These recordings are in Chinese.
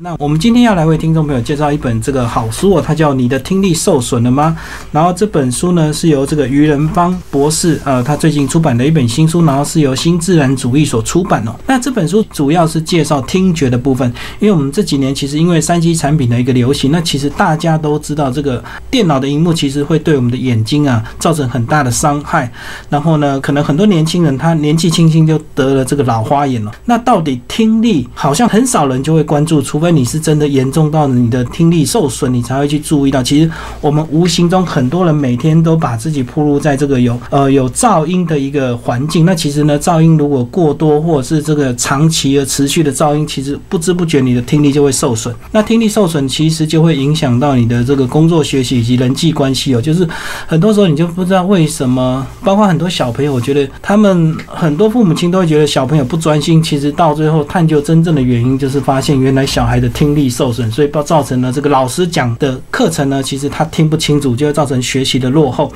那我们今天要来为听众朋友介绍一本这个好书哦，它叫《你的听力受损了吗》。然后这本书呢是由这个于仁芳博士，呃，他最近出版的一本新书，然后是由新自然主义所出版哦。那这本书主要是介绍听觉的部分，因为我们这几年其实因为三 C 产品的一个流行，那其实大家都知道这个电脑的荧幕其实会对我们的眼睛啊造成很大的伤害。然后呢，可能很多年轻人他年纪轻轻就得了这个老花眼了。那到底听力好像很少人就会关注，出非你是真的严重到你的听力受损，你才会去注意到。其实我们无形中很多人每天都把自己暴露在这个有呃有噪音的一个环境。那其实呢，噪音如果过多，或者是这个长期而持续的噪音，其实不知不觉你的听力就会受损。那听力受损其实就会影响到你的这个工作学习以及人际关系哦。就是很多时候你就不知道为什么，包括很多小朋友，我觉得他们很多父母亲都会觉得小朋友不专心。其实到最后探究真正的原因，就是发现原来小孩孩的听。力受损，所以造造成了这个老师讲的课程呢，其实他听不清楚，就会造成学习的落后。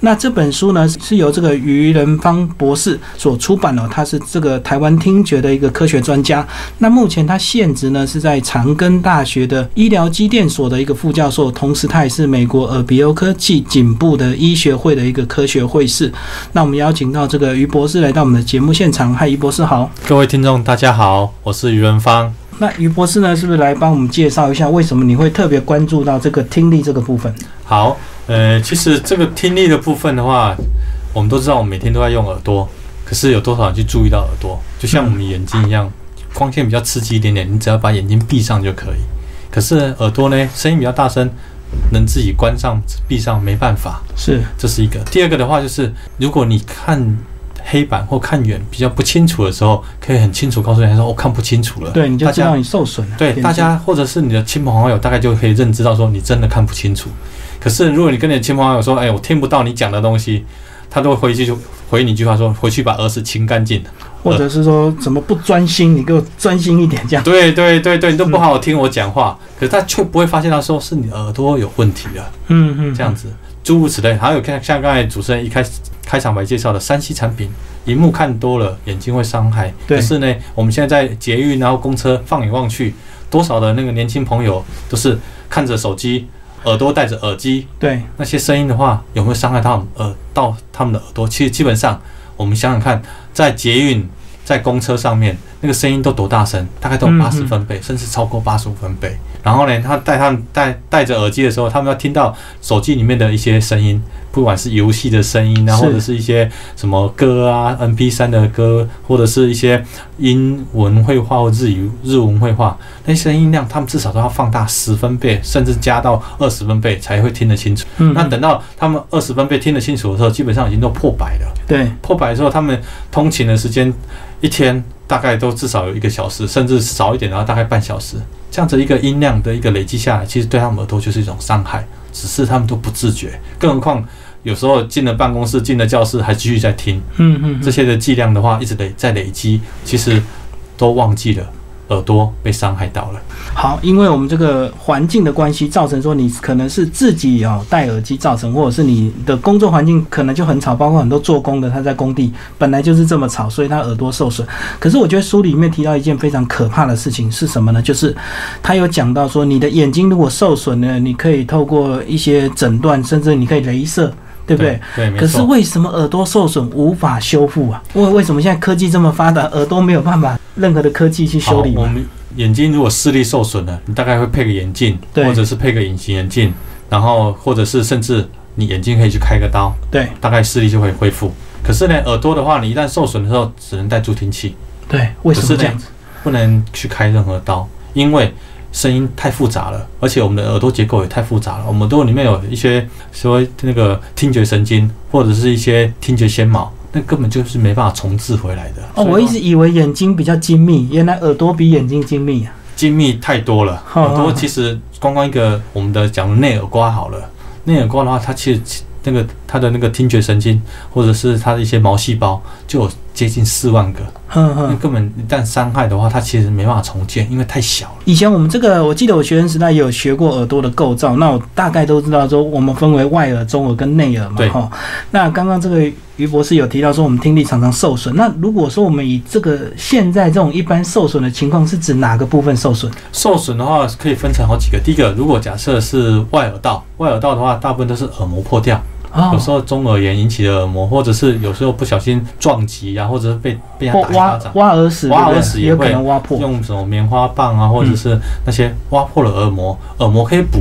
那这本书呢，是由这个于仁芳博士所出版的，他是这个台湾听觉的一个科学专家。那目前他现职呢是在长庚大学的医疗机电所的一个副教授，同时他也是美国耳鼻喉科技颈部的医学会的一个科学会士。那我们邀请到这个于博士来到我们的节目现场，嗨，于博士好，各位听众大家好，我是于仁芳。那于博士呢，是不是来帮我们介绍一下，为什么你会特别关注到这个听力这个部分？好，呃，其实这个听力的部分的话，我们都知道，我们每天都在用耳朵，可是有多少人去注意到耳朵？就像我们眼睛一样，光线比较刺激一点点，你只要把眼睛闭上就可以。可是耳朵呢，声音比较大声，能自己关上闭上没办法。是，这是一个。第二个的话，就是如果你看。黑板或看远比较不清楚的时候，可以很清楚告诉人家说：“我看不清楚了。”对，你就知道你受损了。对，大家或者是你的亲朋好友，大概就可以认知到说你真的看不清楚。可是如果你跟你的亲朋好友说：“哎，我听不到你讲的东西。”他都会回去就回你一句话说：“回去把耳屎清干净。”或者是说怎么不专心？你给我专心一点，这样。对对对对，你都不好好听我讲话，可是他却不会发现到说是你耳朵有问题了。嗯嗯，这样子诸如此类。还有看像刚才主持人一开始开场白介绍的三 C 产品。荧幕看多了，眼睛会伤害。可是呢，我们现在在捷运然后公车放眼望去，多少的那个年轻朋友都是看着手机，耳朵戴着耳机。对，那些声音的话，有没有伤害到耳到他们的耳朵？其实基本上，我们想想看，在捷运在公车上面，那个声音都多大声？大概都有八十分贝，甚至超过八十五分贝。然后呢，他戴他们戴戴着耳机的时候，他们要听到手机里面的一些声音。不管是游戏的声音啊，或者是一些什么歌啊，M P 三的歌，或者是一些英文绘画或日语日文绘画，那些声音量，他们至少都要放大十分贝，甚至加到二十分贝才会听得清楚。那等到他们二十分贝听得清楚的时候，基本上已经都破百了。对，破百之后，他们通勤的时间一天大概都至少有一个小时，甚至少一点，然后大概半小时。这样子一个音量的一个累积下来，其实对他们耳朵就是一种伤害。只是他们都不自觉，更何况有时候进了办公室、进了教室还继续在听，嗯嗯，这些的剂量的话，一直累在累积，其实都忘记了。耳朵被伤害到了。好，因为我们这个环境的关系，造成说你可能是自己哦戴耳机造成，或者是你的工作环境可能就很吵，包括很多做工的他在工地本来就是这么吵，所以他耳朵受损。可是我觉得书里面提到一件非常可怕的事情是什么呢？就是他有讲到说，你的眼睛如果受损呢，你可以透过一些诊断，甚至你可以镭射。对不对？对，可是为什么耳朵受损无法修复啊？为为什么现在科技这么发达，耳朵没有办法任何的科技去修理？我们眼睛如果视力受损了，你大概会配个眼镜，或者是配个隐形眼镜，然后或者是甚至你眼睛可以去开个刀，对，大概视力就会恢复。可是呢，耳朵的话，你一旦受损的时候，只能戴助听器。对，为什么这样子？不能去开任何刀，因为。声音太复杂了，而且我们的耳朵结构也太复杂了。我们耳朵里面有一些所谓那个听觉神经，或者是一些听觉纤毛，那根本就是没办法重置回来的。哦，我一直以为眼睛比较精密，原来耳朵比眼睛精密啊！精密太多了，耳朵其实光光一个我们的讲内耳瓜好了，内耳瓜的话，它其实那个它的那个听觉神经，或者是它的一些毛细胞，就有接近四万个，哼根本一旦伤害的话，它其实没办法重建，因为太小了。以前我们这个，我记得我学生时代也有学过耳朵的构造，那我大概都知道说，我们分为外耳、中耳跟内耳嘛，对哈。那刚刚这个于博士有提到说，我们听力常常受损。那如果说我们以这个现在这种一般受损的情况，是指哪个部分受损？受损的话可以分成好几个。第一个，如果假设是外耳道，外耳道的话，大部分都是耳膜破掉，哦有时候中耳炎引起的耳膜，或者是有时候不小心撞击啊，或者是被被人打挖掌。挖耳屎，挖耳屎也会可能挖破。用什么棉花棒啊，或者是那些挖破了耳膜，耳膜可以补，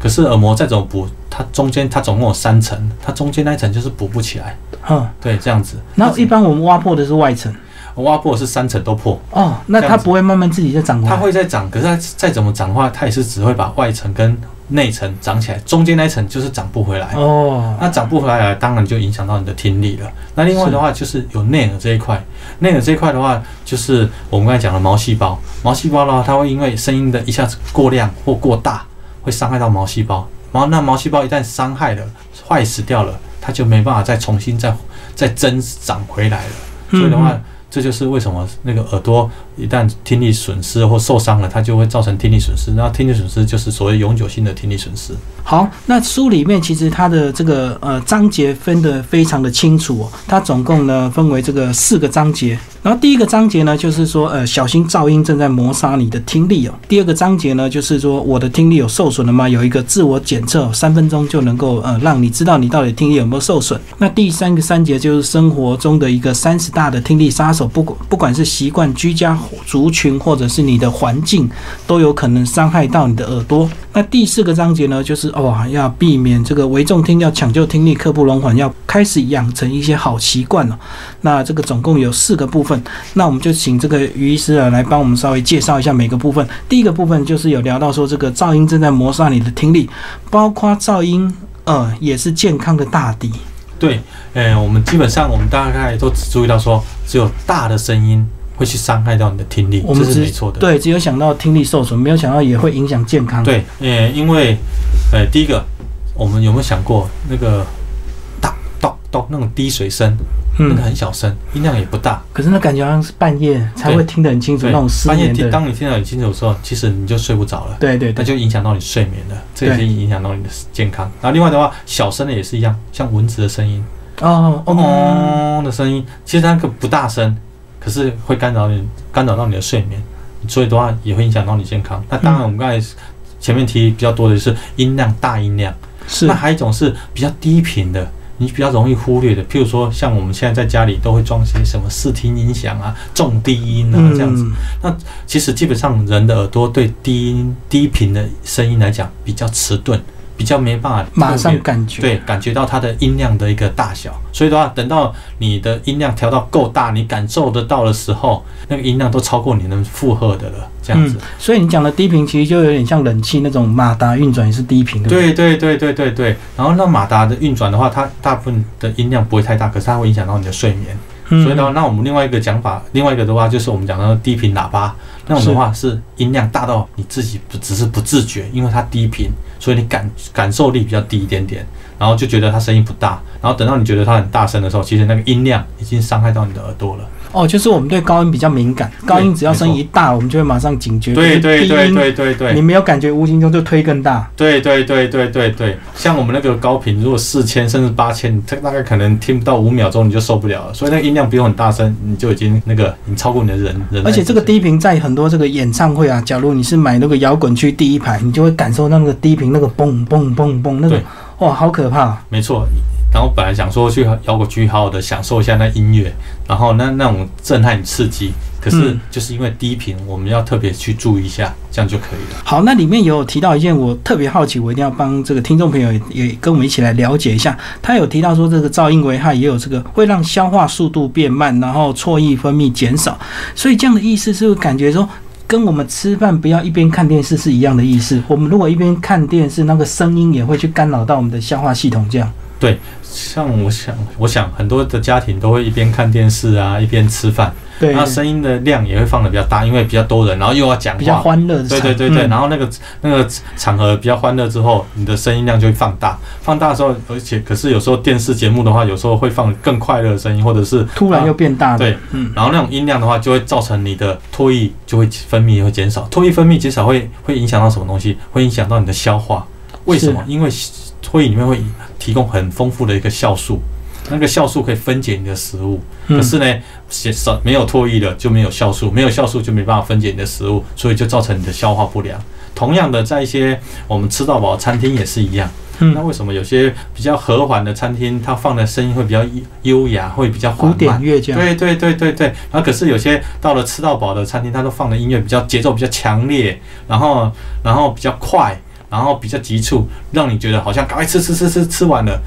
可是耳膜再怎么补，它中间它总共有三层，它中间那一层就是补不起来，嗯，对，这样子。然后一般我们挖破的是外层。挖破是三层都破，哦，那它不会慢慢自己再长回它。会再长，可是它再怎么长的话，它也是只会把外层跟内层长起来，中间那一层就是长不回来。哦，那长不回来，当然就影响到你的听力了。那另外的话，就是有内耳这一块，内耳这一块的话，就是我们刚才讲的毛细胞。毛细胞的话，它会因为声音的一下子过量或过大，会伤害到毛细胞。然后那毛细胞一旦伤害了、坏死掉了，它就没办法再重新再再增长回来了。所以的话，嗯这就是为什么那个耳朵一旦听力损失或受伤了，它就会造成听力损失。那听力损失就是所谓永久性的听力损失。好，那书里面其实它的这个呃章节分得非常的清楚，它总共呢分为这个四个章节。然后第一个章节呢就是说呃小心噪音正在磨杀你的听力哦。第二个章节呢就是说我的听力有受损了吗？有一个自我检测，三分钟就能够呃让你知道你到底听力有没有受损。那第三个章节就是生活中的一个三十大的听力杀手，不管不管是习惯居家族群或者是你的环境，都有可能伤害到你的耳朵。那第四个章节呢，就是哦，要避免这个危重听，要抢救听力，刻不容缓，要开始养成一些好习惯了。那这个总共有四个部分，那我们就请这个于医师啊来帮我们稍微介绍一下每个部分。第一个部分就是有聊到说，这个噪音正在磨杀你的听力，包括噪音，呃，也是健康的大敌。对，呃，我们基本上我们大概都只注意到说，只有大的声音会去伤害到你的听力，这是我们只没错的。对，只有想到听力受损，没有想到也会影响健康。，对，呃，因为，呃，第一个，我们有没有想过那个哒咚咚那种滴水声，那嗯个，很小声，音量也不大。可是那感觉好像是半夜才会听得很清楚，那种，失半夜听，当你听得很清楚的时候，其实你就睡不着了。对对对，那就影响到你睡眠了，这也是影响到你的健康。然后另外的话，小声的也是一样，像蚊子的声音，哦哦，嗡的声音，其实它那个不大声，可是会干扰你，干扰到你的睡眠，所以的话也会影响到你健康。那当然，我们刚才前面提比较多的是音量大音量，是那还有一种是比较低频的。你比较容易忽略的，譬如说，像我们现在在家里都会装些什么视听音响啊、重低音啊这样子。嗯其实基本上人的耳朵对低音低频的声音来讲比较迟钝，比较没办法马上感觉。对感觉到它的音量的一个大小。所以的话，等到你的音量调到够大，你感受得到的时候，那个音量都超过你能负荷的了，这样子。嗯，所以你讲的低频其实就有点像冷气那种马达运转也是低频的。对对对对对对，然后那马达的运转的话，它大部分的音量不会太大，可是它会影响到你的睡眠。嗯，所以的话，那我们另外一个讲法，另外一个的话就是我们讲到的低频喇叭，那种的话是音量大到你自己不只是不自觉，因为它低频，所以你感感受力比较低一点点，然后就觉得它声音不大，然后等到你觉得它很大声的时候，其实那个音量已经伤害到你的耳朵了。哦，就是我们对高音比较敏感，高音只要声音一大，我们就会马上警觉。对对对对对对你。没有感觉，无形中就推更大。对对对对对对，像我们那个高频，如果四千甚至八千，它大概可能听不到五秒钟你就受不了了，所以那个音量不用很大声，你就已经那个你超过你的人人。而且这个低频在很多这个演唱会啊，假如你是买那个摇滚区第一排，你就会感受到那个低频那个嘣嘣嘣嘣那个，哇，好可怕！没错。然后本来想说去摇滚区好好的享受一下那音乐，然后那那种震撼刺激，可是嗯就是因为低频，我们要特别去注意一下，这样就可以了。好，那里面有提到一件我特别好奇，我一定要帮这个听众朋友也也跟我们一起来了解一下。他有提到说，这个噪音危害也有这个会让消化速度变慢，然后唾液分泌减少，所以这样的意思是不是感觉说？跟我们吃饭不要一边看电视是一样的意思。我们如果一边看电视，那个声音也会去干扰到我们的消化系统，这样。像我想，我想很多的家庭都会一边看电视啊，一边吃饭。对，那声音的量也会放的比较大，因为比较多人，然后又要讲比较话。欢乐，对对对对，嗯然后那个那个场合比较欢乐之后，你的声音量就会放大。放大的时候，而且可是有时候电视节目的话，有时候会放更快乐的声音，或者是突然又变大了，对，嗯，然后那种音量的话，就会造成你的唾液就会分泌会减少。唾液分泌减少会会影响到什么东西？会影响到你的消化。为什么？因为唾液里面会提供很丰富的一个酵素，那个酵素可以分解你的食物。可是呢，少少没有唾液的就没有酵素，没有酵素就没办法分解你的食物，所以就造成你的消化不良。同样的，在一些我们吃到饱餐厅也是一样。那为什么有些比较和缓的餐厅，它放的声音会比较优雅，会比较缓古典？乐这样，对对对对对，然后可是有些到了吃到饱的餐厅，它都放的音乐比较节奏比较强烈，然后然后比较快，然后比较急促，让你觉得好像赶快吃吃吃吃吃完了，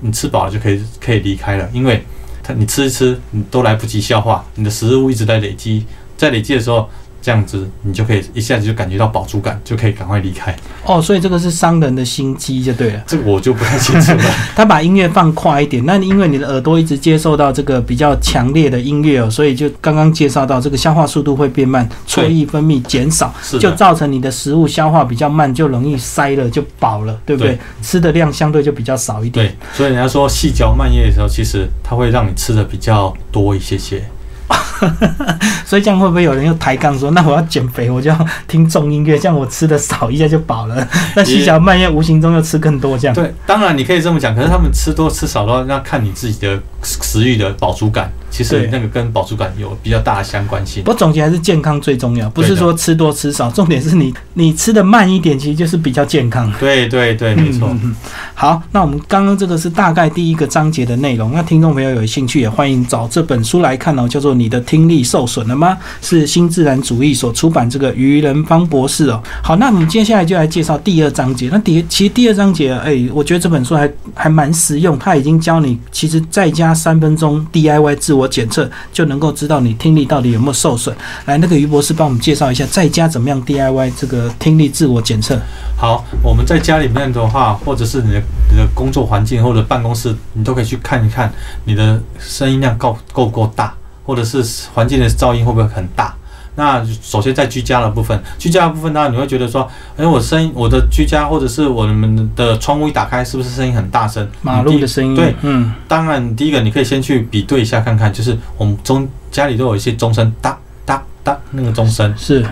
你吃饱了就可以可以离开了，因为它你吃一吃，你都来不及消化，你的食物一直在累积，在累积的时候。这样子，你就可以一下子就感觉到饱足感，就可以赶快离开。哦，所以这个是商人的心机就对了。这个我就不太清楚了。他把音乐放快一点，那因为你的耳朵一直接受到这个比较强烈的音乐哦，所以就刚刚介绍到这个消化速度会变慢，唾液分泌减少，就造成你的食物消化比较慢，就容易塞了，就饱了，对不对？对吃的量相对就比较少一点。对，所以人家说细嚼慢咽的时候，其实它会让你吃的比较多一些些。所以这样会不会有人又抬杠说，那我要减肥，我就要听重音乐，这样我吃的少一下就饱了？那细嚼慢咽无形中又吃更多，这样。对，当然你可以这么讲，可是他们吃多吃少的话，那看你自己的食欲的饱足感。其实那个跟饱足感有比较大的相关性。我总结还是健康最重要，不是说吃多吃少，重点是你你吃的慢一点，其实就是比较健康。对对对，没错。嗯好，那我们刚刚这个是大概第一个章节的内容。那听众朋友有兴趣也欢迎找这本书来看哦，叫做《你的听力受损了吗》，是新自然主义所出版这个于仁芳博士哦。好，那我们接下来就来介绍第二章节。那第其实第二章节，哎，我觉得这本书还还蛮实用，它已经教你其实在家三分钟 DIY 自我我检测就能够知道你听力到底有没有受损。来，那个于博士帮我们介绍一下，在家怎么样 DIY 这个听力自我检测。好，我们在家里面的话，或者是你的你的工作环境或者办公室，你都可以去看一看你的声音量够够不够大，或者是环境的噪音会不会很大。那首先在居家的部分，居家的部分呢，你会觉得说，哎，我声音，我的居家或者是我们的窗户一打开，是不是声音很大声？马路的声音，对，嗯，当然，第一个你可以先去比对一下看看，就是我们中家里都有一些钟声，哒哒哒那个钟声。是，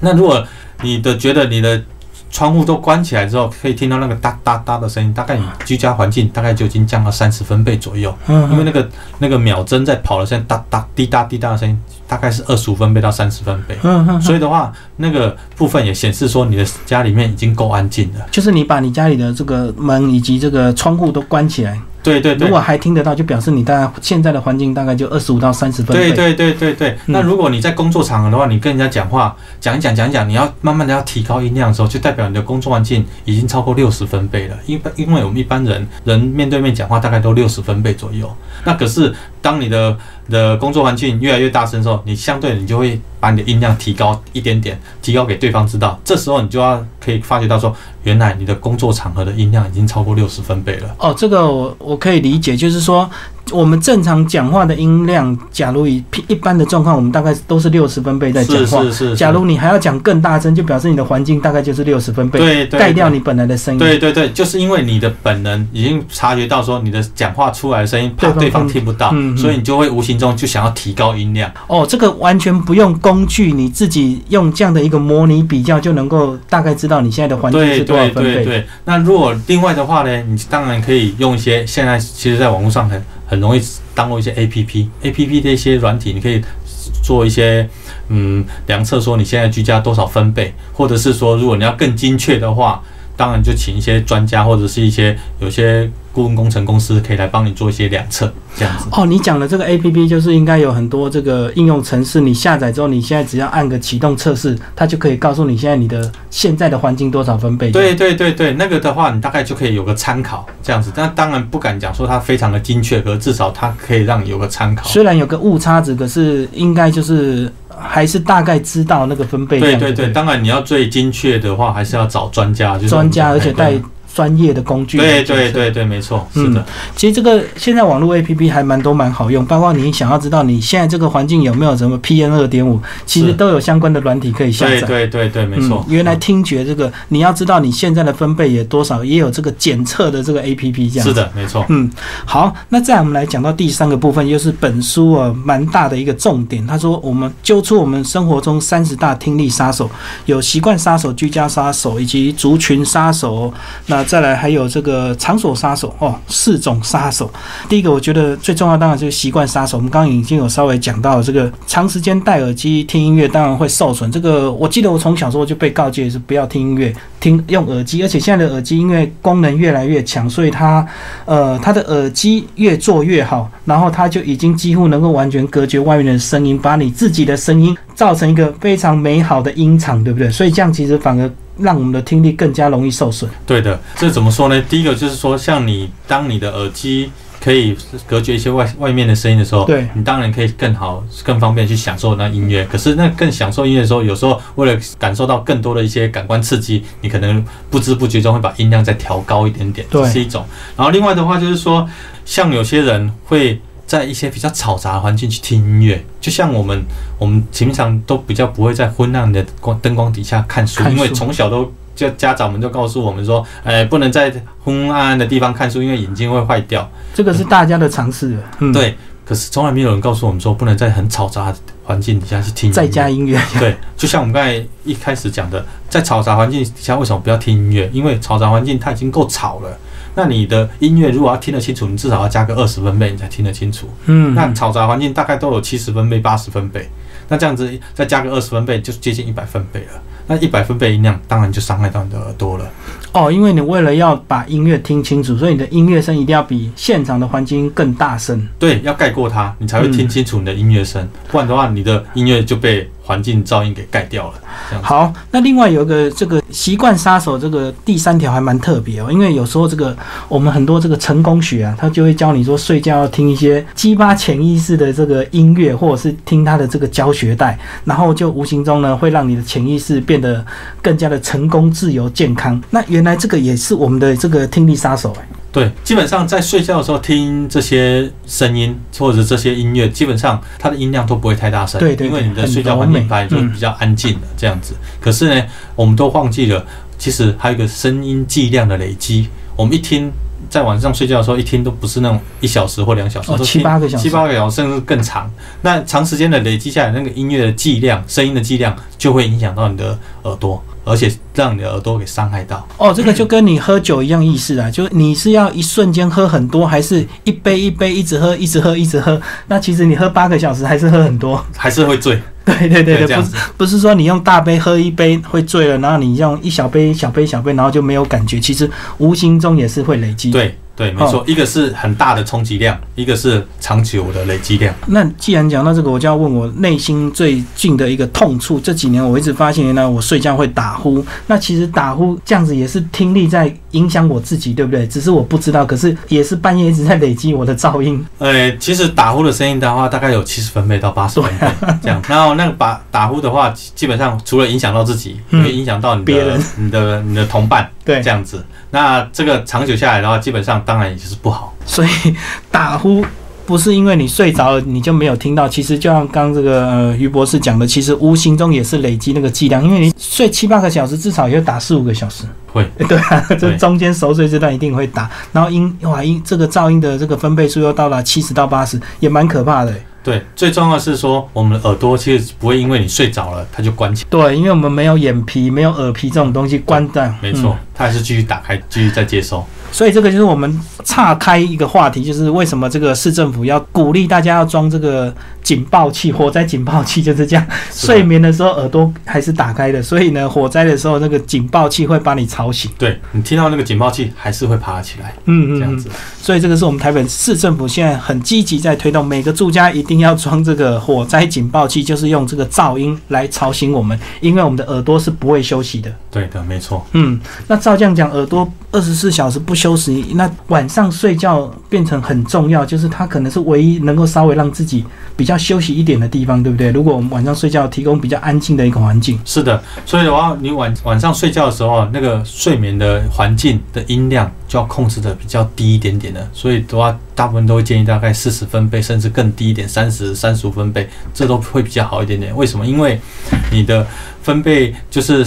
那如果你的觉得你的窗户都关起来之后，可以听到那个哒哒哒的声音，大概你居家环境大概就已经降到三十分贝左右，嗯，因为那个那个秒针在跑的声音哒哒滴答滴答的声音，大概是二十五分贝到三十分贝。所以的话，那个部分也显示说你的家里面已经够安静了。就是你把你家里的这个门以及这个窗户都关起来，对对对如果，还听得到，就表示你大概现在的环境大概就二十五到三十分贝。对对对对对。嗯那如果你在工作场合的话，你跟人家讲话讲一讲讲一讲，你要慢慢的要提高音量的时候，就代表你的工作环境已经超过六十分贝了。因因为我们一般人人面对面讲话大概都六十分贝左右。那可是当你的的工作环境越来越大声的时候，你相对你就会把你的音量提高一点点，提高给对方知道。这时候你就要可以发觉到说，原来你的工作场合的音量已经超过六十分贝了。哦，这个我我可以理解，就是说我们正常讲话的音量，假如以一般的状况，我们大概都是六十分贝在讲话。是是是。假如你还要讲更大声，就表示你的环境大概就是六十分贝，对对对盖掉你本来的声音。对对对，就是因为你的本能已经察觉到说你的讲话出来的声音怕对对方方听不到，所以你就会无形中就想要提高音量。哦，这个完全不用工具，你自己用这样的一个模拟比较，就能够大概知道你现在的环境对是多少分贝。对对。那如果另外的话呢，你当然可以用一些现在其实在网络上很很容易当做一些 A P P A P P 的一些软体，你可以做一些嗯量测，说你现在居家多少分贝，或者是说如果你要更精确的话。当然，就请一些专家或者是一些有些顾问工程公司可以来帮你做一些量测，这样子。哦，你讲的这个 A P P 就是应该有很多这个应用程式，你下载之后，你现在只要按个启动测试，它就可以告诉你现在你的现在的环境多少分贝。对对对对，那个的话，你大概就可以有个参考这样子。但当然不敢讲说它非常的精确，可是至少它可以让你有个参考。虽然有个误差值，可是应该就是还是大概知道那个分贝。对对对，当然你要最精确的话，还是要找专家，就是专家，而且带专业的工具。对对对对，没错，是的。其实这个现在网络 APP 还蛮多蛮好用，包括你想要知道你现在这个环境有没有什么 PM 二点五，其实都有相关的软体可以下载。对对对对，没错。原来听觉这个你要知道你现在的分贝也多少，也有这个检测的这个 APP 这样。是的，没错。嗯，好，那再我们来讲到第三个部分，又是本书啊蛮大的一个重点。他说我们揪出我们生活中三十大听力杀手，有习惯杀手、居家杀手以及族群杀手。那再来还有这个场所杀手哦，四种杀手。第一个我觉得最重要，当然就是习惯杀手。我们刚刚已经有稍微讲到这个长时间戴耳机听音乐，当然会受损。这个我记得我从小时候就被告诫是不要听音乐，听用耳机。而且现在的耳机因为功能越来越强，所以它呃它的耳机越做越好，然后它就已经几乎能够完全隔绝外面的声音，把你自己的声音造成一个非常美好的音场，对不对？所以这样其实反而。让我们的听力更加容易受损。对的，这怎么说呢？第一个就是说，像你当你的耳机可以隔绝一些外外面的声音的时候，对你当然可以更好、更方便去享受那音乐。可是那更享受音乐的时候，有时候为了感受到更多的一些感官刺激，你可能不知不觉中会把音量再调高一点点，这是一种。然后另外的话就是说，像有些人会。在一些比较嘈杂的环境去听音乐，就像我们我们平常都比较不会在昏暗的光灯光底下看书，因为从小都就家长们就告诉我们说，哎，不能在昏暗暗的地方看书，因为眼睛会坏掉。这个是大家的常识。嗯，对。可是从来没有人告诉我们说，不能在很嘈杂的环境底下去听。在家音乐。对，就像我们刚才一开始讲的，在嘈杂环境底下为什么不要听音乐？因为嘈杂环境它已经够吵了。那你的音乐如果要听得清楚，你至少要加个二十分贝，你才听得清楚。嗯，那嘈杂环境大概都有七十分贝、八十分贝，那这样子再加个二十分贝，就接近一百分贝了。那一百分贝音量，当然就伤害到你的耳朵了。哦，因为你为了要把音乐听清楚，所以你的音乐声一定要比现场的环境更大声。对，要盖过它，你才会听清楚你的音乐声。不然的话，你的音乐就被。环境噪音给盖掉了。好，那另外有一个这个习惯杀手，这个第三条还蛮特别哦，因为有时候这个我们很多这个成功学啊，他就会教你说睡觉要听一些激发潜意识的这个音乐，或者是听他的这个教学带，然后就无形中呢会让你的潜意识变得更加的成功、自由、健康。那原来这个也是我们的这个听力杀手。对，基本上在睡觉的时候听这些声音或者这些音乐，基本上它的音量都不会太大声，对对，因为你的睡觉环境本来就比较安静的这样子。可是呢，我们都忘记了，其实还有一个声音剂量的累积。我们一听，在晚上睡觉的时候一听，都不是那种一小时或两小时，哦，七八个小时，七八个小时甚至更长。那长时间的累积下来，那个音乐的剂量、声音的剂量，就会影响到你的耳朵。而且让你的耳朵给伤害到哦，这个就跟你喝酒一样意思啊，就是你是要一瞬间喝很多，还是一杯一杯一直喝，一直喝，一直喝？那其实你喝八个小时还是喝很多，还是会醉。对对对对，不是不是说你用大杯喝一杯会醉了，然后你用一小杯小杯小杯，然后就没有感觉，其实无形中也是会累积。对。对，没错，一个是很大的冲击量，一个是长久的累积量。那既然讲到这个，我就要问我内心最近的一个痛处。这几年我一直发现，原来我睡觉会打呼。那其实打呼这样子也是听力在影响我自己，对不对？只是我不知道，可是也是半夜一直在累积我的噪音。呃，其实打呼的声音的话，大概有七十分贝到八十分贝这样。然后那个把打呼的话，基本上除了影响到自己，会影响到你的、你的、你的同伴。对，这样子。那这个长久下来的话，基本上当然也是不好。所以打呼不是因为你睡着了你就没有听到，其实就像刚这个呃于博士讲的，其实无形中也是累积那个剂量。因为你睡七八个小时，至少也要打四五个小时。会，对啊，这中间熟睡这段一定会打。然后音哇音这个噪音的这个分贝数又到了七十到八十，也蛮可怕的。对，最重要是说，我们的耳朵其实不会因为你睡着了，它就关起。对，因为我们没有眼皮，没有耳皮这种东西关的。没错，它还是继续打开，继续再接收。所以这个就是我们岔开一个话题，就是为什么这个市政府要鼓励大家要装这个警报器？火灾警报器就是这样，睡眠的时候耳朵还是打开的，所以呢，火灾的时候那个警报器会把你吵醒。对你听到那个警报器还是会爬起来。嗯嗯，这样子。所以这个是我们台北市政府现在很积极在推动，每个住家一定要装这个火灾警报器，就是用这个噪音来吵醒我们，因为我们的耳朵是不会休息的。对的，没错。嗯，那照这样讲，耳朵二十四小时不休息，那晚上睡觉变成很重要，就是它可能是唯一能够稍微让自己比较休息一点的地方，对不对？如果我们晚上睡觉提供比较安静的一个环境，是的，所以的话，你晚晚上睡觉的时候啊，那个睡眠的环境的音量就要控制的比较低一点点的，所以的话，大部分都会建议大概四十分贝，甚至更低一点，三十三十五分贝，这都会比较好一点点。为什么？因为你的分贝就是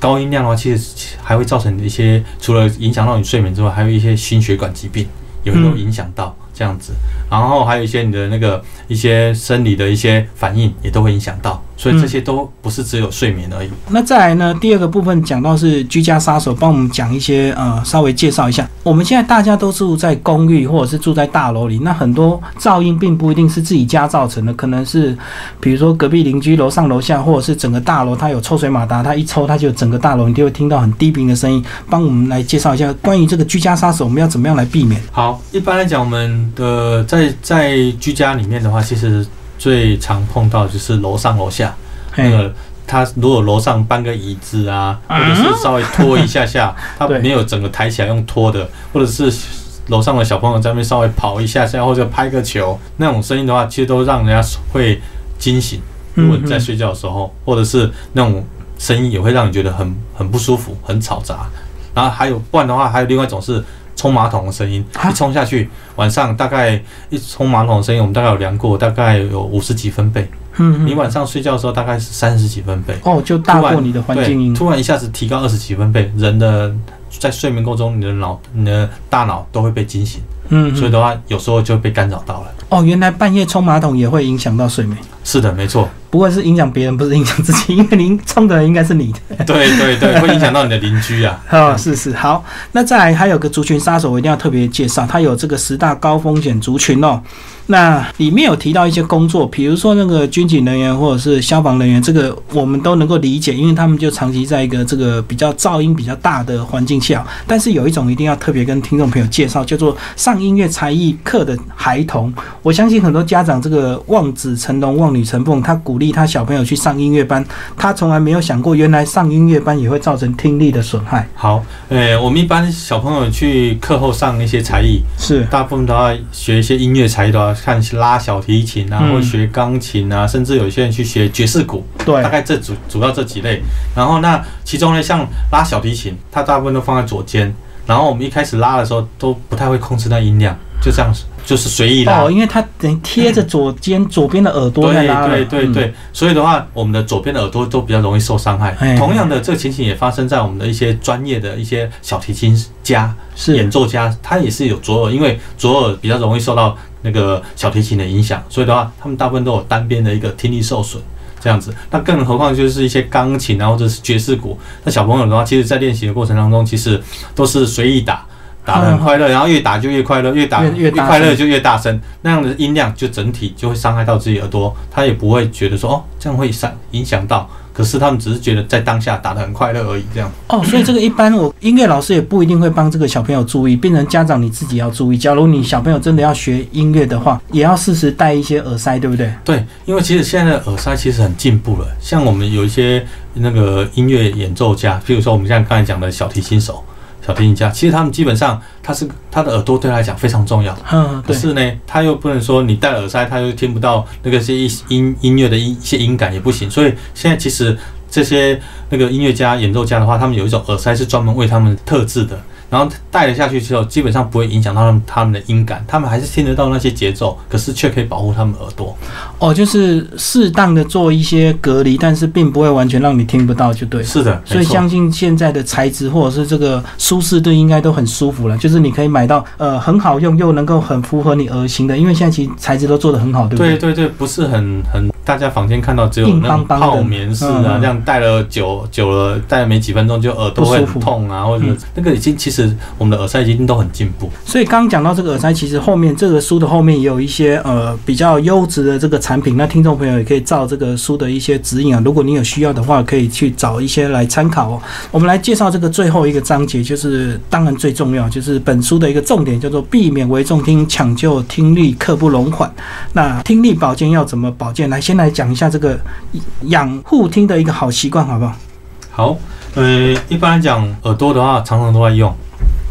高音量的话，其实还会造成一些除了影响到你睡眠之外，还有一些心血管疾病也会有影响到这样子。然后还有一些你的那个一些生理的一些反应也都会影响到，所以这些都不是只有睡眠而已。那再来呢？第二个部分讲到是居家杀手，帮我们讲一些呃，稍微介绍一下。我们现在大家都住在公寓或者是住在大楼里，那很多噪音并不一定是自己家造成的，可能是比如说隔壁邻居楼上楼下，或者是整个大楼它有抽水马达，它一抽它就整个大楼你就会听到很低频的声音。帮我们来介绍一下关于这个居家杀手，我们要怎么样来避免？好，一般来讲，我们的在在居家里面的话，其实最常碰到就是楼上楼下那，个。他如果楼上搬个椅子啊，或者是稍微拖一下下，他没有整个抬起来用拖的，或者是楼上的小朋友在那边稍微跑一下下，或者拍个球，那种声音的话，其实都让人家会惊醒。如果你在睡觉的时候，或者是那种声音也会让你觉得很很不舒服、很吵杂。然后还有，不然的话，还有另外一种是冲马桶的声音，啊一冲下去，晚上大概一冲马桶的声音，我们大概有量过，大概有五十几分贝。嗯嗯，你晚上睡觉的时候大概是三十几分贝，哦，就大过你的环境音。对，，突然一下子提高二十几分贝，人的在睡眠过程中，你的脑、你的大脑都会被惊醒，嗯，嗯。所以的话，有时候就被干扰到了。哦，原来半夜冲马桶也会影响到睡眠。是的，没错，不过是影响别人，不是影响自己，因为您冲的人应该是你的。对对对，会影响到你的邻居啊。哦，是是好。那再来还有个族群杀手，我一定要特别介绍，它有这个十大高风险族群哦。那里面有提到一些工作，比如说那个军警人员或者是消防人员，这个我们都能够理解，因为他们就长期在一个这个比较噪音比较大的环境下。但是有一种一定要特别跟听众朋友介绍，叫做上音乐才艺课的孩童。我相信很多家长这个望子成龙、望女成凤，他鼓励他小朋友去上音乐班，他从来没有想过，原来上音乐班也会造成听力的损害。好，呃，我们一般小朋友去课后上一些才艺，是，大部分都要学一些音乐才艺，都要看拉小提琴啊，嗯或学钢琴啊，甚至有些人去学爵士鼓，对大，概这主主要这几类。然后那其中呢，像拉小提琴，它大部分都放在左肩，然后我们一开始拉的时候都不太会控制那音量，就这样就是随意拉。哦，因为它等于贴着左肩、左边的耳朵在拉了对对对对，所以的话，我们的左边的耳朵都比较容易受伤害哎。同样的，这个情形也发生在我们的一些专业的一些小提琴家、演奏家，他也是有左耳，因为左耳比较容易受到那个小提琴的影响，所以的话，他们大部分都有单边的一个听力受损。这样子，那更何况就是一些钢琴啊，或者是爵士鼓。那小朋友的话，其实在练习的过程当中，其实都是随意打，打得很快乐，然后越打就越快乐，越打越越快乐就越大声，那样的音量就整体就会伤害到自己耳朵，他也不会觉得说哦这样会伤影响到，可是他们只是觉得在当下打得很快乐而已，这样。哦，所以这个一般我音乐老师也不一定会帮这个小朋友注意，变成家长你自己要注意。假如你小朋友真的要学音乐的话，也要适时戴一些耳塞，对不对？对，因为其实现在的耳塞其实很进步了，像我们有一些那个音乐演奏家，比如说我们像刚才讲的小提琴手、小提琴家，其实他们基本上他是他的耳朵对他来讲非常重要。嗯，可是呢，他又不能说你戴耳塞，他又听不到那个些音音音乐的音一些音感也不行。所以现在其实这些那个音乐家、演奏家的话，他们有一种耳塞是专门为他们特制的，然后戴了下去之后，基本上不会影响到他们他们的音感，他们还是听得到那些节奏，可是却可以保护他们耳朵。哦，就是适当的做一些隔离，但是并不会完全让你听不到，就对。是的，所以相信现在的材质或者是这个舒适度应该都很舒服了，就是你可以买到呃很好用又能够很符合你耳型的，因为现在其实材质都做得很好，对不对？对对对，不是很很，大家坊间看到只有硬那种泡棉式嗯嗯，啊这样戴了久久了，戴了没几分钟就耳朵会痛啊，或者嗯那个已经其实我们的耳塞已经都很进步。所以刚刚讲到这个耳塞，其实后面这个书的后面也有一些呃比较优质的这个产品，那听众朋友也可以照这个书的一些指引啊，如果你有需要的话，可以去找一些来参考哦。我们来介绍这个最后一个章节，就是当然最重要，就是本书的一个重点，叫做避免为重听，抢救听力，刻不容缓。那听力保健要怎么保健？来，先来讲一下这个养护听的一个好习惯，好不好？好，呃，一般来讲，耳朵的话常常都在用，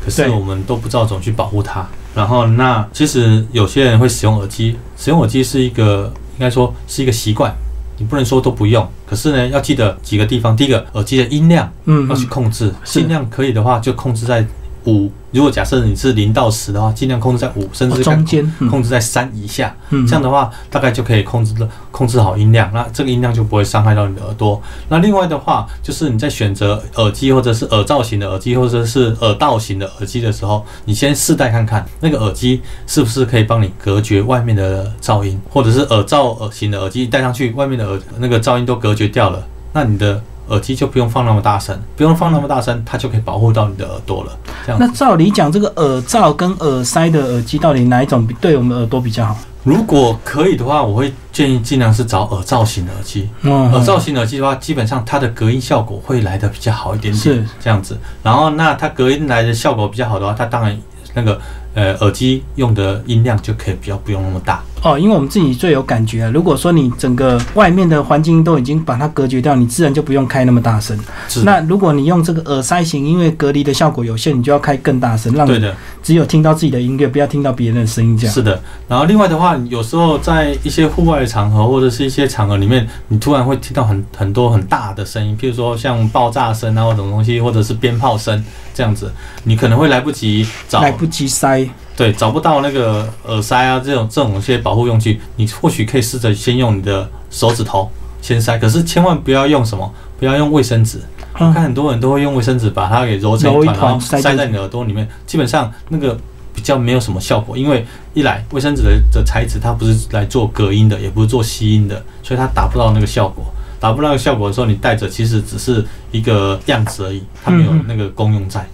可是我们都不知道怎么去保护它。然后，那其实有些人会使用耳机，使用耳机是一个应该说是一个习惯，你不能说都不用。可是呢，要记得几个地方。第一个，耳机的音量嗯要去控制，是尽量可以的话就控制在五。如果假设你是零到十的话，尽量控制在五，甚哦至中间，嗯控制在三以下。嗯这样的话，大概就可以控制的控制好音量，那这个音量就不会伤害到你的耳朵。那另外的话，就是你在选择耳机或者是耳罩型的耳机，或者是耳道型的耳机的时候，你先试戴看看那个耳机是不是可以帮你隔绝外面的噪音，或者是耳罩耳型的耳机戴上去，外面的耳那个噪音都隔绝掉了，那你的耳机就不用放那么大声，不用放那么大声，它就可以保护到你的耳朵了。这样那照理讲，这个耳罩跟耳塞的耳机到底哪一种对我们耳朵比较好？如果可以的话，我会建议尽量是找耳罩型的耳机。嗯耳罩型耳机的话，基本上它的隔音效果会来的比较好一点点，是这样子。然后，那它隔音来的效果比较好的话，它当然那个呃耳机用的音量就可以比较不用那么大。哦，因为我们自己最有感觉啊。如果说你整个外面的环境都已经把它隔绝掉，你自然就不用开那么大声。是那如果你用这个耳塞型，因为隔离的效果有限，你就要开更大声，让你对的，只有听到自己的音乐，不要听到别人的声音。这样是的。然后另外的话，有时候在一些户外的场合或者是一些场合里面，你突然会听到很很多很大的声音，譬如说像爆炸声啊或什么东西，或者是鞭炮声这样子，你可能会来不及找来不及塞。对，找不到那个耳塞啊，这种这种一些保护用具，你或许可以试着先用你的手指头先塞，可是千万不要用什么，不要用卫生纸。我看嗯，很多人都会用卫生纸把它给揉成一一团，然后塞在你的耳朵里面，基本上那个比较没有什么效果，因为一来卫生纸的的材质它不是来做隔音的，也不是做吸音的，所以它达不到那个效果。达不到那个效果的时候，你戴着其实只是一个样子而已，它没有那个功用在。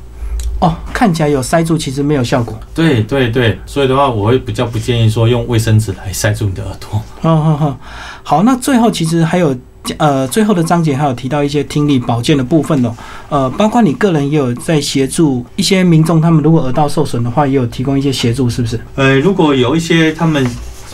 哦，看起来有塞住，其实没有效果。对对对，所以的话，我会比较不建议说用卫生纸来塞住你的耳朵。好好好，好，那最后其实还有呃，最后的章节还有提到一些听力保健的部分哦，呃，包括你个人也有在协助一些民众，他们如果耳道受损的话，也有提供一些协助，是不是？呃，如果有一些他们，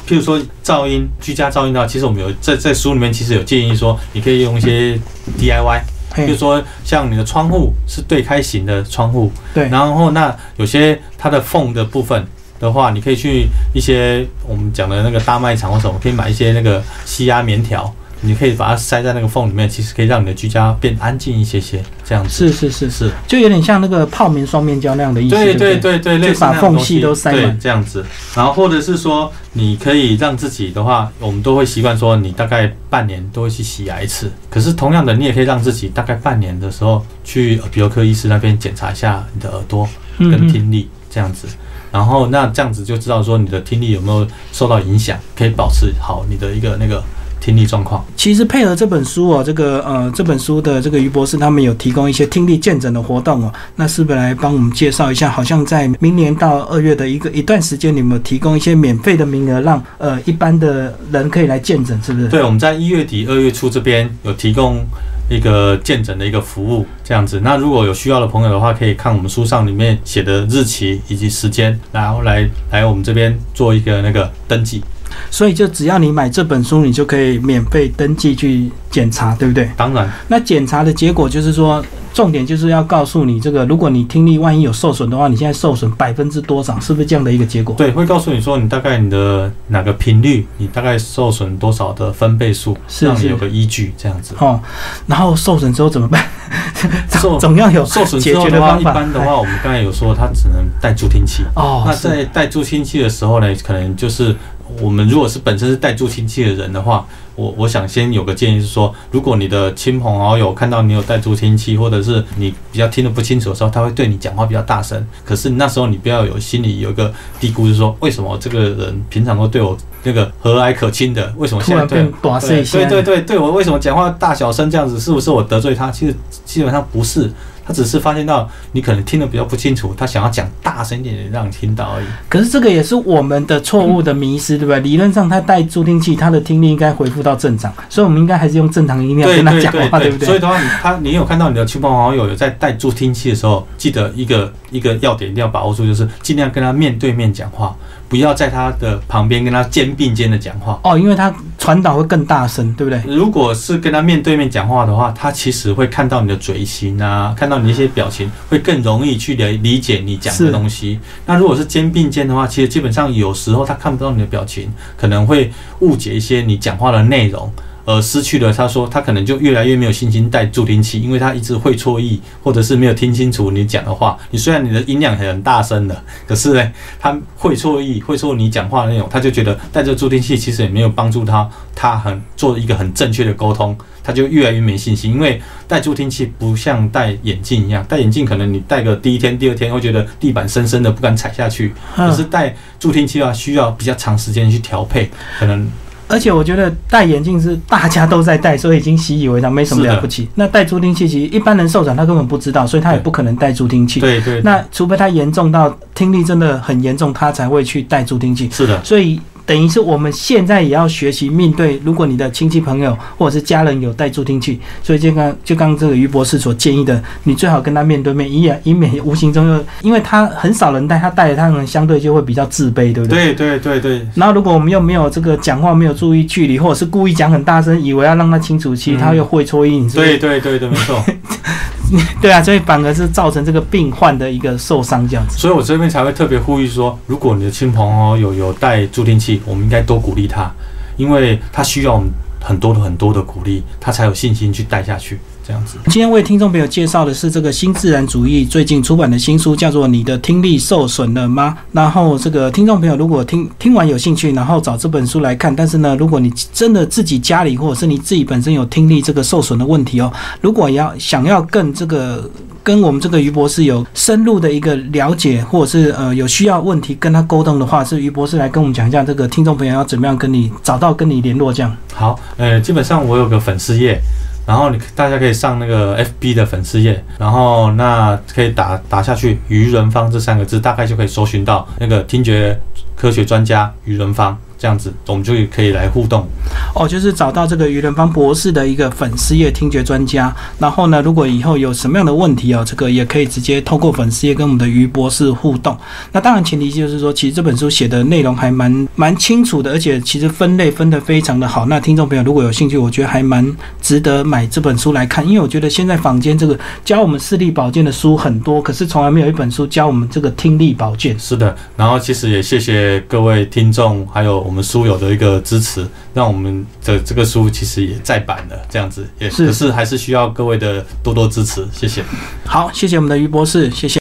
譬如说噪音、居家噪音的话，其实我们有在在书里面其实有建议说，你可以用一些 DIY，比如，说像你的窗户是对开型的窗户，对，然后那有些它的缝的部分的话，你可以去一些我们讲的那个大卖场或什么，可以买一些那个吸压棉条，你可以把它塞在那个缝里面，其实可以让你的居家变安静一些些，这样子是是是，是。就有点像那个泡棉双面胶那样的意思，对对对对对，类似把缝隙都塞满这样子。然后或者是说，你可以让自己的话，我们都会习惯说，你大概半年都会去洗牙一次。可是同样的，你也可以让自己大概半年的时候去耳鼻喉科医师那边检查一下你的耳朵跟听力这样子。然后那这样子就知道说你的听力有没有受到影响，可以保持好你的一个那个听力状况。其实配合这本书哦，这个呃这本书的这个于博士他们有提供一些听力见诊的活动哦，那是不是来帮我们介绍一下？好像在明年到二月的一个一段时间，你们有提供一些免费的名额，让呃一般的人可以来见诊，是不是？对，我们在一月底、二月初这边有提供一个见诊的一个服务，这样子。那如果有需要的朋友的话，可以看我们书上里面写的日期以及时间，然后来来我们这边做一个那个登记。所以就只要你买这本书，你就可以免费登记去检查，对不对？当然，那检查的结果就是说，重点就是要告诉你这个，如果你听力万一有受损的话，你现在受损百分之多少，是不是这样的一个结果？对，会告诉你说你大概你的哪个频率，你大概受损多少的分贝数，是是让你有个依据，这样子。哦，然后受损之后怎么办？受总要有受损解之后的话。一般的话，我们刚才有说它只能带助听器。哦，那在带助听器的时候呢，可能就是我们如果是本身是带助听器的人的话，我我想先有个建议是说，如果你的亲朋好友看到你有带助听器，或者是你比较听得不清楚的时候，他会对你讲话比较大声。可是那时候你不要有心里有一个嘀咕，就是说为什么这个人平常都对我那个和蔼可亲的，为什么现在对对对对我为什么讲话大小声这样子？是不是我得罪他？其实基本上不是，他只是发现到你可能听得比较不清楚，他想要讲大声一点点让你听到而已。可是这个也是我们的错误的迷失，对不对？理论上他戴助听器，他的听力应该恢复到正常，所以我们应该还是用正常音量跟他讲话，对不对？所以的话，你他你有看到你的亲朋好友有在戴助听器的时候，记得一个一个要点一定要把握住，就是尽量跟他面对面讲话，不要在他的旁边跟他肩并肩的讲话。哦，因为他传导会更大声，对不对？如果是跟他面对面讲话的话，他其实会看到你的嘴型啊，看到你一些表情，会更容易去理理解你讲的东西。那如果是肩并肩的话，其实基本上有时候他看不到你的表情，可能会误解一些你讲话的内容。而失去了，他说他可能就越来越没有信心带助听器，因为他一直会错意，或者是没有听清楚你讲的话。你虽然你的音量很大声的，可是呢，他会错意，会错你讲话的内容，他就觉得带着助听器其实也没有帮助他，他很做一个很正确的沟通，他就越来越没信心。因为戴助听器不像戴眼镜一样，戴眼镜可能你戴个第一天、第二天会觉得地板深深的不敢踩下去，可是戴助听器的话需要比较长时间去调配，可能。而且我觉得戴眼镜是大家都在戴，所以已经习以为常，没什么了不起。那戴助听器其实一般人受伤他根本不知道，所以他也不可能戴助听器。对对。那除非他严重到听力真的很严重，他才会去戴助听器。是的。所以。等于是我们现在也要学习面对，如果你的亲戚朋友或者是家人有带助听器，所以就刚就刚这个于博士所建议的，你最好跟他面对面，以以免无形中又因为他很少人带，他带他可能相对就会比较自卑，对不对？对对对对。然后如果我们又没有这个讲话没有注意距离，或者是故意讲很大声，以为要让他清楚，其实他又会错意。对对对对，没错。对啊，所以反而是造成这个病患的一个受伤这样子。所以我这边才会特别呼吁说，如果你的亲朋哦有有带助听器，我们应该多鼓励他，因为他需要我们很多的很多的鼓励，他才有信心去带下去。这样子，今天为听众朋友介绍的是这个新自然主义最近出版的新书，叫做《你的听力受损了吗》。然后这个听众朋友如果听听完有兴趣，然后找这本书来看。但是呢，如果你真的自己家里或者是你自己本身有听力这个受损的问题哦，如果要想要更这个跟我们这个于博士有深入的一个了解，或者是呃有需要问题跟他沟通的话，是于博士来跟我们讲一下这个听众朋友要怎么样跟你找到跟你联络这样。好，呃，基本上我有个粉丝页。然后你大家可以上那个 FB 的粉丝页，然后那可以打打下去“愚人方”这三个字，大概就可以搜寻到那个听觉科学专家愚人方。这样子，我们就可以来互动。哦，就是找到这个于仁芳博士的一个粉丝页听觉专家。然后呢，如果以后有什么样的问题哦，这个也可以直接透过粉丝页跟我们的于博士互动。那当然前提就是说，其实这本书写的内容还蛮蛮清楚的，而且其实分类分得非常的好。那听众朋友如果有兴趣，我觉得还蛮值得买这本书来看，因为我觉得现在坊间这个教我们视力保健的书很多，可是从来没有一本书教我们这个听力保健。是的，然后其实也谢谢各位听众，还有。我们书友的一个支持，让我们的这个书其实也再版了，这样子也是，可是还是需要各位的多多支持，谢谢。好，谢谢我们的于博士，谢谢。